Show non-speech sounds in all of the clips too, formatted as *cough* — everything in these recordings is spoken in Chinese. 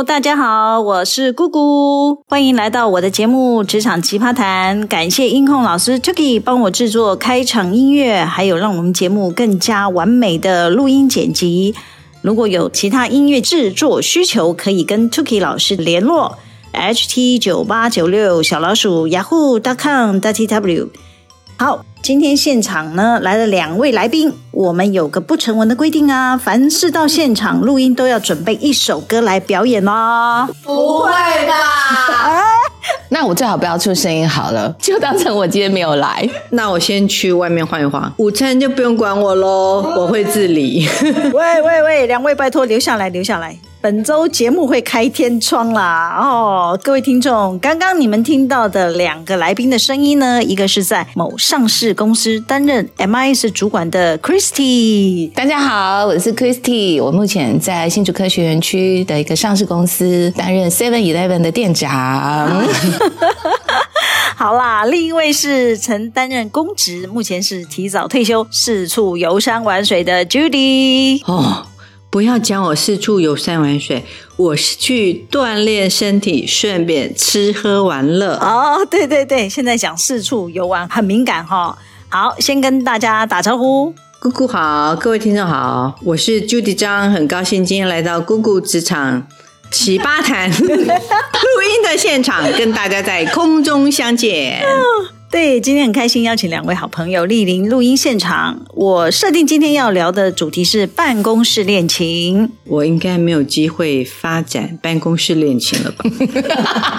大家好，我是姑姑，欢迎来到我的节目《职场奇葩谈》。感谢音控老师 Tuki 帮我制作开场音乐，还有让我们节目更加完美的录音剪辑。如果有其他音乐制作需求，可以跟 Tuki 老师联络：ht 九八九六小老鼠 yahoo.com.tw。好。今天现场呢来了两位来宾，我们有个不成文的规定啊，凡是到现场录音都要准备一首歌来表演哦。不会吧？*laughs* 那我最好不要出声音好了，就当成我今天没有来。那我先去外面晃一晃，午餐就不用管我喽，我会自理。*laughs* 喂喂喂，两位拜托留下来，留下来。本周节目会开天窗啦！哦，各位听众，刚刚你们听到的两个来宾的声音呢，一个是在某上市公司担任 MIS 主管的 Christy。大家好，我是 Christy，我目前在新竹科学园区的一个上市公司担任 Seven Eleven 的店长。*laughs* 好啦，另一位是曾担任公职，目前是提早退休，四处游山玩水的 Judy。哦。不要讲我四处游山玩水，我是去锻炼身体，顺便吃喝玩乐。哦，对对对，现在讲四处游玩很敏感哈、哦。好，先跟大家打招呼，姑姑好，各位听众好，我是 Judy 张，很高兴今天来到姑姑职场奇葩谈 *laughs* 录音的现场，跟大家在空中相见。对，今天很开心邀请两位好朋友莅临录音现场。我设定今天要聊的主题是办公室恋情。我应该没有机会发展办公室恋情了吧？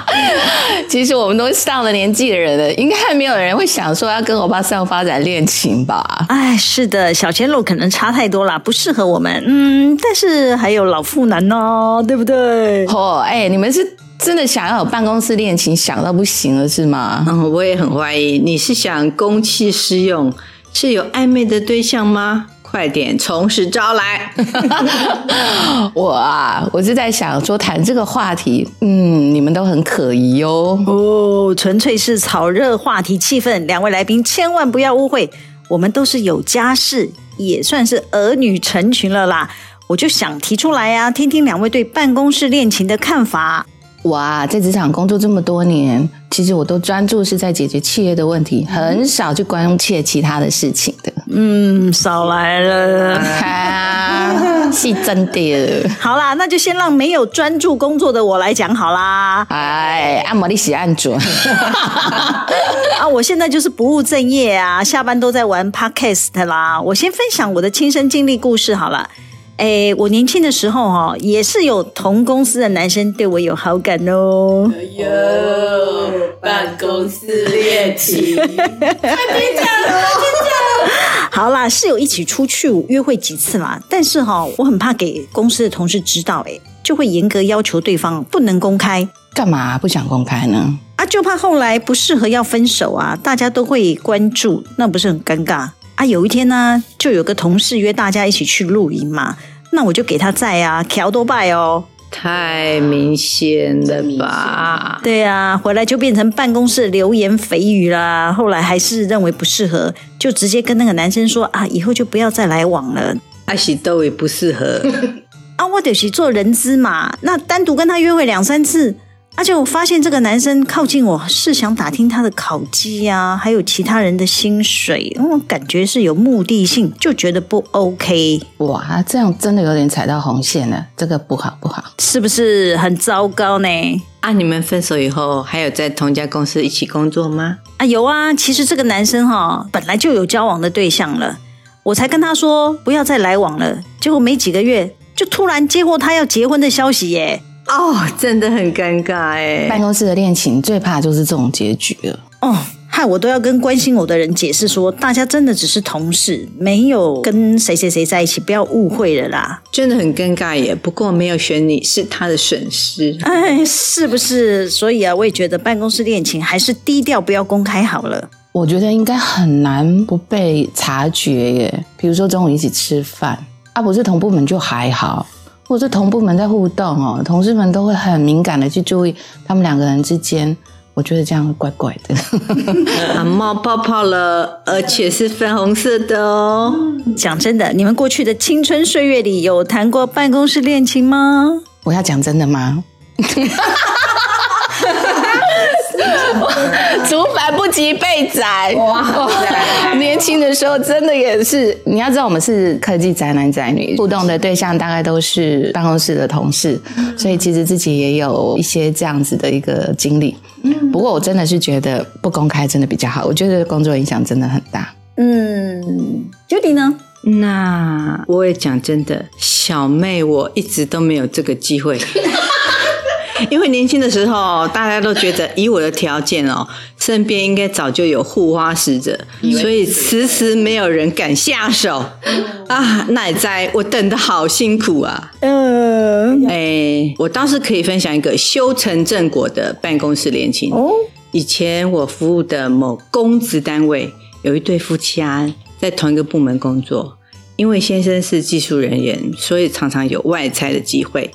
*laughs* 其实我们都上了年纪的人了，应该还没有人会想说要跟欧巴桑发展恋情吧？哎，是的，小鲜肉可能差太多了，不适合我们。嗯，但是还有老妇男呢，对不对？哦，哎，你们是。真的想要有办公室恋情，想到不行了是吗？嗯，我也很怀疑。你是想公器私用，是有暧昧的对象吗？快点从实招来。*laughs* 我啊，我是在想说谈这个话题，嗯，你们都很可疑哦。哦，纯粹是炒热话题气氛。两位来宾千万不要误会，我们都是有家室，也算是儿女成群了啦。我就想提出来呀、啊，听听两位对办公室恋情的看法。我啊，在职场工作这么多年，其实我都专注是在解决企业的问题，很少去关切其他的事情的。嗯，少来了，*laughs* 是真的。好啦，那就先让没有专注工作的我来讲好啦。哎，按摩利喜按准。*laughs* 啊，我现在就是不务正业啊，下班都在玩 Podcast 啦。我先分享我的亲身经历故事好了。哎，我年轻的时候哈，也是有同公司的男生对我有好感哦。哎呦，办公室恋情，太别讲了，别讲了。好啦，是有一起出去约会几次啦，但是哈，我很怕给公司的同事知道，哎，就会严格要求对方不能公开。干嘛不想公开呢？啊，就怕后来不适合要分手啊，大家都会关注，那不是很尴尬？啊，有一天呢，就有个同事约大家一起去露营嘛，那我就给他在啊，乔多拜哦，太明显了吧？对啊，回来就变成办公室流言蜚语啦。后来还是认为不适合，就直接跟那个男生说啊，以后就不要再来往了。阿喜都也不适合 *laughs* 啊，我得去做人资嘛，那单独跟他约会两三次。而且我发现这个男生靠近我是想打听他的考绩啊，还有其他人的薪水，我感觉是有目的性，就觉得不 OK。哇，这样真的有点踩到红线了，这个不好不好，是不是很糟糕呢？啊，你们分手以后还有在同家公司一起工作吗？啊，有啊。其实这个男生哈、哦、本来就有交往的对象了，我才跟他说不要再来往了，结果没几个月就突然接获他要结婚的消息耶。哦，真的很尴尬哎！办公室的恋情最怕就是这种结局了。哦，害我都要跟关心我的人解释说，大家真的只是同事，没有跟谁谁谁在一起，不要误会了啦。真的很尴尬耶。不过没有选你是他的损失，哎，*laughs* 是不是？所以啊，我也觉得办公室恋情还是低调，不要公开好了。我觉得应该很难不被察觉耶。比如说中午一起吃饭，啊，不是同部门就还好。或者同部门在互动哦，同事们都会很敏感的去注意他们两个人之间，我觉得这样会怪怪的。啊，冒泡泡了，而且是粉红色的哦。讲真的，你们过去的青春岁月里有谈过办公室恋情吗？我要讲真的吗？*laughs* *laughs* 竹反不及被宰哇！*laughs* 年轻的时候真的也是，你要知道我们是科技宅男宅女，互动的对象大概都是办公室的同事，所以其实自己也有一些这样子的一个经历。不过我真的是觉得不公开真的比较好，我觉得工作影响真的很大。嗯，Judy 呢？那我也讲真的，小妹我一直都没有这个机会。*laughs* 因为年轻的时候，大家都觉得以我的条件哦，身边应该早就有护花使者，所以迟迟没有人敢下手啊！那也在我等的好辛苦啊。嗯，哎，我倒是可以分享一个修成正果的办公室恋情哦。以前我服务的某公职单位有一对夫妻啊，在同一个部门工作，因为先生是技术人员，所以常常有外差的机会。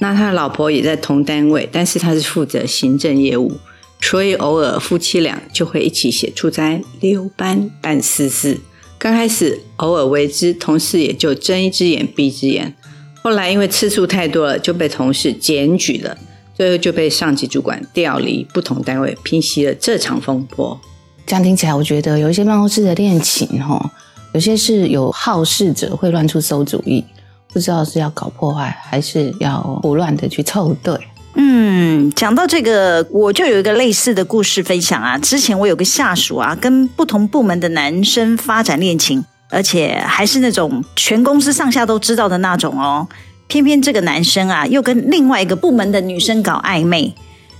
那他的老婆也在同单位，但是他是负责行政业务，所以偶尔夫妻俩就会一起写出差、溜班、办私事。刚开始偶尔为之，同事也就睁一只眼闭一只眼。后来因为次数太多了，就被同事检举了，最后就被上级主管调离不同单位，平息了这场风波。这样听起来，我觉得有一些办公室的恋情，哈，有些是有好事者会乱出馊主意。不知道是要搞破坏，还是要胡乱的去凑对。嗯，讲到这个，我就有一个类似的故事分享啊。之前我有个下属啊，跟不同部门的男生发展恋情，而且还是那种全公司上下都知道的那种哦。偏偏这个男生啊，又跟另外一个部门的女生搞暧昧，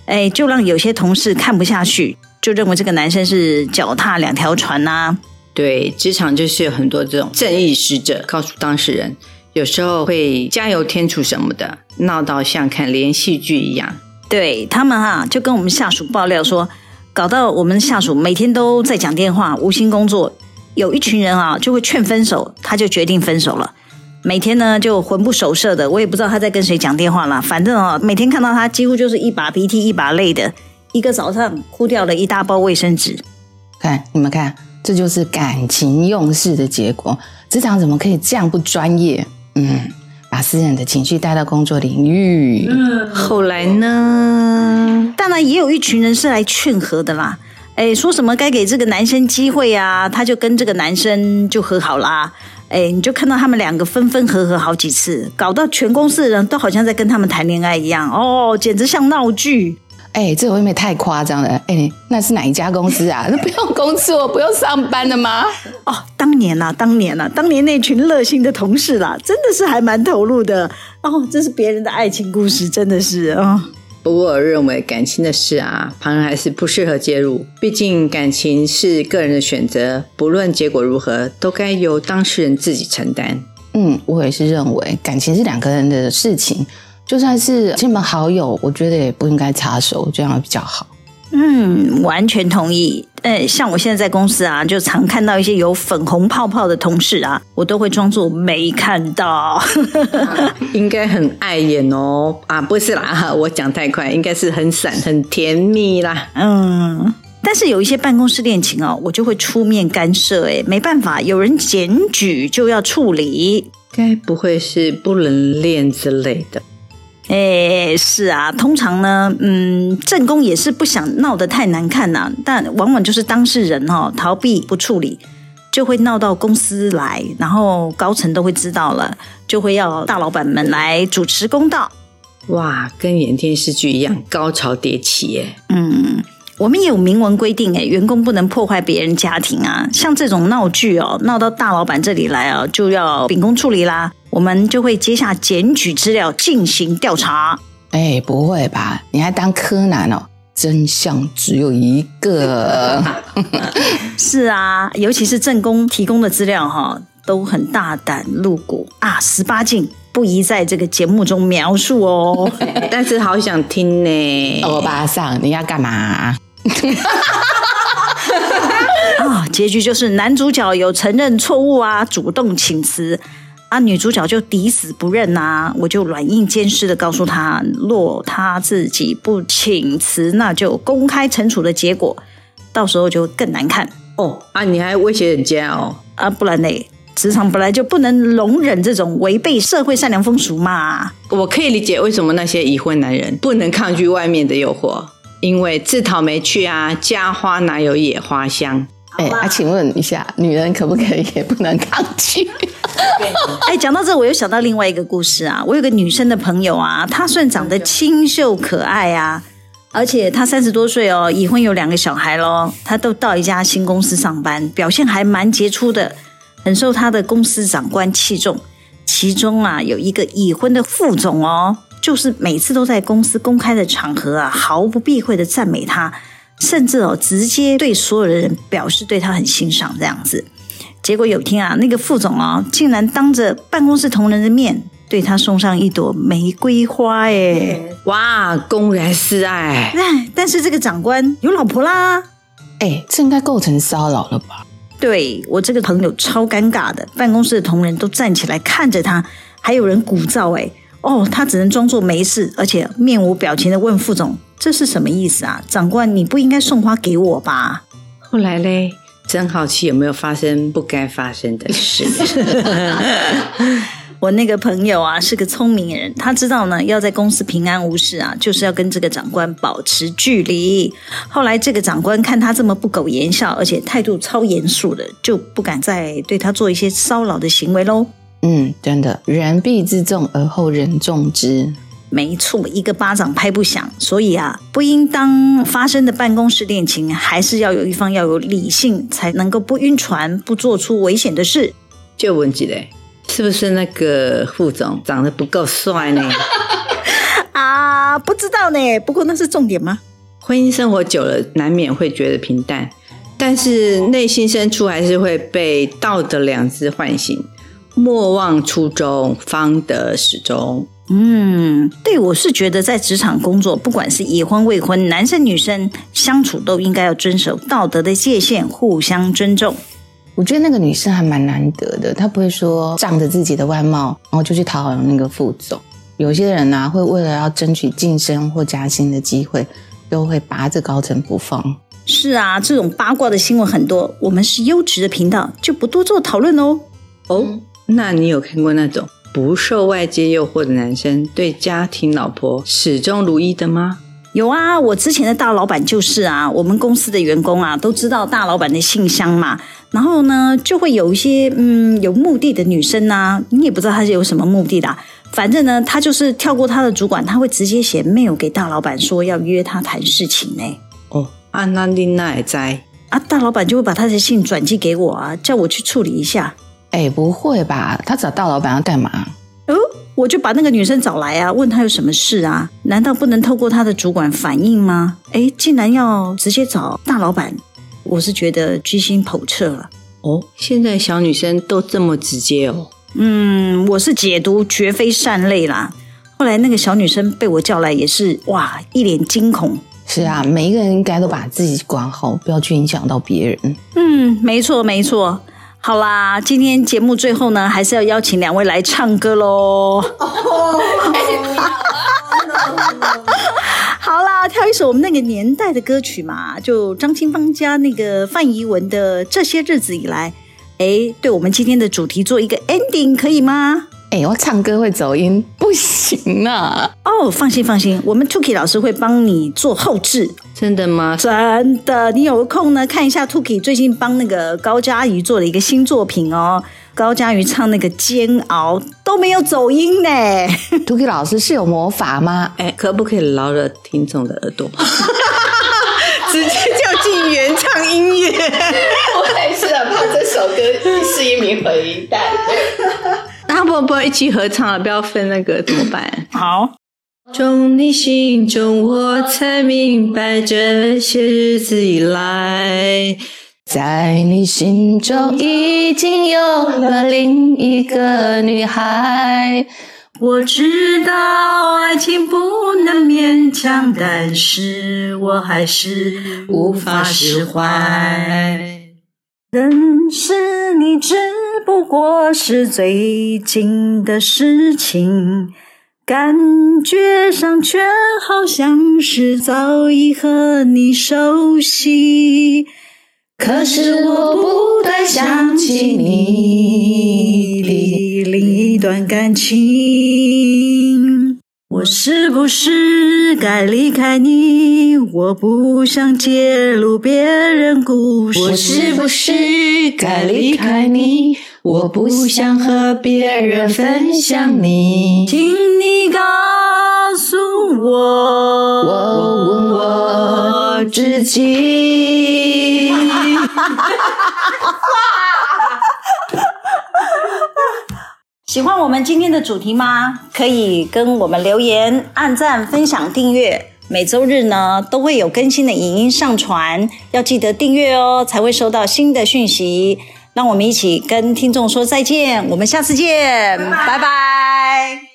哎，就让有些同事看不下去，就认为这个男生是脚踏两条船呐、啊。对，职场就是有很多这种正义使者，告诉当事人。有时候会加油添醋什么的，闹到像看连续剧一样。对，他们啊，就跟我们下属爆料说，搞到我们下属每天都在讲电话，无心工作。有一群人啊，就会劝分手，他就决定分手了。每天呢，就魂不守舍的，我也不知道他在跟谁讲电话了。反正啊，每天看到他，几乎就是一把鼻涕一把泪的。一个早上哭掉了一大包卫生纸。看，你们看，这就是感情用事的结果。职场怎么可以这样不专业？嗯，把私人的情绪带到工作领域。嗯，后来呢？当然也有一群人是来劝和的啦。哎，说什么该给这个男生机会啊，他就跟这个男生就和好啦。哎，你就看到他们两个分分合合好几次，搞到全公司的人都好像在跟他们谈恋爱一样。哦，简直像闹剧。哎、欸，这未免太夸张了！哎、欸，那是哪一家公司啊？*laughs* 那不用工作，不用上班的吗？哦，当年呐、啊，当年呐、啊，当年那群热心的同事啦，真的是还蛮投入的哦。这是别人的爱情故事，真的是啊。哦、不过我认为感情的事啊，旁人还是不适合介入。毕竟感情是个人的选择，不论结果如何，都该由当事人自己承担。嗯，我也是认为感情是两个人的事情。就算是亲朋好友，我觉得也不应该插手，这样比较好。嗯，完全同意。呃，像我现在在公司啊，就常看到一些有粉红泡泡的同事啊，我都会装作没看到。啊，*laughs* 应该很碍眼哦。啊，不是啦，我讲太快，应该是很闪、很甜蜜啦。嗯，但是有一些办公室恋情哦，我就会出面干涉。哎，没办法，有人检举就要处理。该不会是不能恋之类的？哎，是啊，通常呢，嗯，正宫也是不想闹得太难看呐、啊，但往往就是当事人哈、哦、逃避不处理，就会闹到公司来，然后高层都会知道了，就会要大老板们来主持公道。哇，跟演电视剧一样，高潮迭起耶。嗯，我们也有明文规定，哎，员工不能破坏别人家庭啊，像这种闹剧哦，闹到大老板这里来啊，就要秉公处理啦。我们就会接下检举资料进行调查。哎，不会吧？你还当柯南哦？真相只有一个。*laughs* 是啊，尤其是正宫提供的资料哈，都很大胆露骨啊，十八禁，不宜在这个节目中描述哦。*laughs* 但是好想听呢。欧巴桑，你要干嘛？啊，*laughs* 结局就是男主角有承认错误啊，主动请辞。啊，女主角就抵死不认呐、啊，我就软硬兼施的告诉他，若他自己不请辞，那就公开惩处的结果，到时候就更难看哦。啊，你还威胁人家哦？啊，不然呢？职场本来就不能容忍这种违背社会善良风俗嘛。我可以理解为什么那些已婚男人不能抗拒外面的诱惑，因为自讨没趣啊，家花哪有野花香？哎，啊，请问一下，女人可不可以也不能抗拒？*laughs* 哎，讲到这，我又想到另外一个故事啊。我有个女生的朋友啊，她算长得清秀可爱啊，而且她三十多岁哦，已婚有两个小孩喽。她都到一家新公司上班，表现还蛮杰出的，很受她的公司长官器重。其中啊，有一个已婚的副总哦，就是每次都在公司公开的场合啊，毫不避讳的赞美他，甚至哦，直接对所有的人表示对他很欣赏这样子。结果有天啊，那个副总啊，竟然当着办公室同仁的面，对他送上一朵玫瑰花，哎，哇，公然示爱！但是这个长官有老婆啦，哎，这应该构成骚扰了吧？对，我这个朋友超尴尬的，办公室的同仁都站起来看着他，还有人鼓噪，哎，哦，他只能装作没事，而且面无表情的问副总：“这是什么意思啊？长官，你不应该送花给我吧？”后来嘞？真好奇有没有发生不该发生的事？*laughs* 我那个朋友啊是个聪明人，他知道呢要在公司平安无事啊，就是要跟这个长官保持距离。后来这个长官看他这么不苟言笑，而且态度超严肃的，就不敢再对他做一些骚扰的行为喽。嗯，真的，人必自重而后人重之。没错，一个巴掌拍不响，所以啊，不应当发生的办公室恋情，还是要有一方要有理性，才能够不晕船，不做出危险的事。就问起来，是不是那个副总长得不够帅呢？*laughs* 啊，不知道呢。不过那是重点吗？婚姻生活久了，难免会觉得平淡，但是内心深处还是会被道德良知唤醒。莫忘初衷，方得始终。嗯，对，我是觉得在职场工作，不管是已婚未婚，男生女生相处都应该要遵守道德的界限，互相尊重。我觉得那个女生还蛮难得的，她不会说仗着自己的外貌，然后就去讨好那个副总。有些人呢、啊，会为了要争取晋升或加薪的机会，都会拔着高层不放。是啊，这种八卦的新闻很多。我们是优质的频道，就不多做讨论哦。哦，那你有看过那种？不受外界诱惑的男生，对家庭老婆始终如一的吗？有啊，我之前的大老板就是啊，我们公司的员工啊都知道大老板的信箱嘛，然后呢就会有一些嗯有目的的女生呐、啊，你也不知道她是有什么目的的、啊，反正呢她就是跳过她的主管，她会直接写 mail 给大老板说要约他谈事情呢。哦，安娜丽娜也在啊，大老板就会把他的信转寄给我啊，叫我去处理一下。哎，不会吧？他找大老板要干嘛？哦，我就把那个女生找来啊，问她有什么事啊？难道不能透过她的主管反映吗？哎，竟然要直接找大老板，我是觉得居心叵测了。哦，现在小女生都这么直接哦。嗯，我是解读绝非善类啦。后来那个小女生被我叫来，也是哇，一脸惊恐。是啊，每一个人应该都把自己管好，不要去影响到别人。嗯，没错，没错。好啦，今天节目最后呢，还是要邀请两位来唱歌喽。好啦，挑一首我们那个年代的歌曲嘛，就张清芳加那个范怡文的《这些日子以来》。哎，对我们今天的主题做一个 ending 可以吗？哎，我唱歌会走音，不行啊。哦，放心放心，我们 Tuki 老师会帮你做后置。真的吗？真的，你有空呢，看一下 Tuki 最近帮那个高嘉瑜做了一个新作品哦。高嘉瑜唱那个《煎熬》都没有走音呢。*laughs* Tuki 老师是有魔法吗？哎，可不可以饶了听众的耳朵？*laughs* 直接就进原唱音乐。*laughs* 我也是怕这首歌是一名回弹。那不不一起合唱了，不要分那个怎么办？*coughs* 好。从你心中，我才明白，这些日子以来，在你心中已经有了另一个女孩。我知道爱情不能勉强，但是我还是无法释怀。认识你只不过是最近的事情。感觉上却好像是早已和你熟悉，可是我不断想起你的另一段。感情。我是不是该离开你？我不想揭露别人故事。我是不是该离开你？我不想和别人分享你。请你告诉我，我问我自己。*laughs* 喜欢我们今天的主题吗？可以跟我们留言、按赞、分享、订阅。每周日呢都会有更新的影音上传，要记得订阅哦，才会收到新的讯息。让我们一起跟听众说再见，我们下次见，拜拜。拜拜。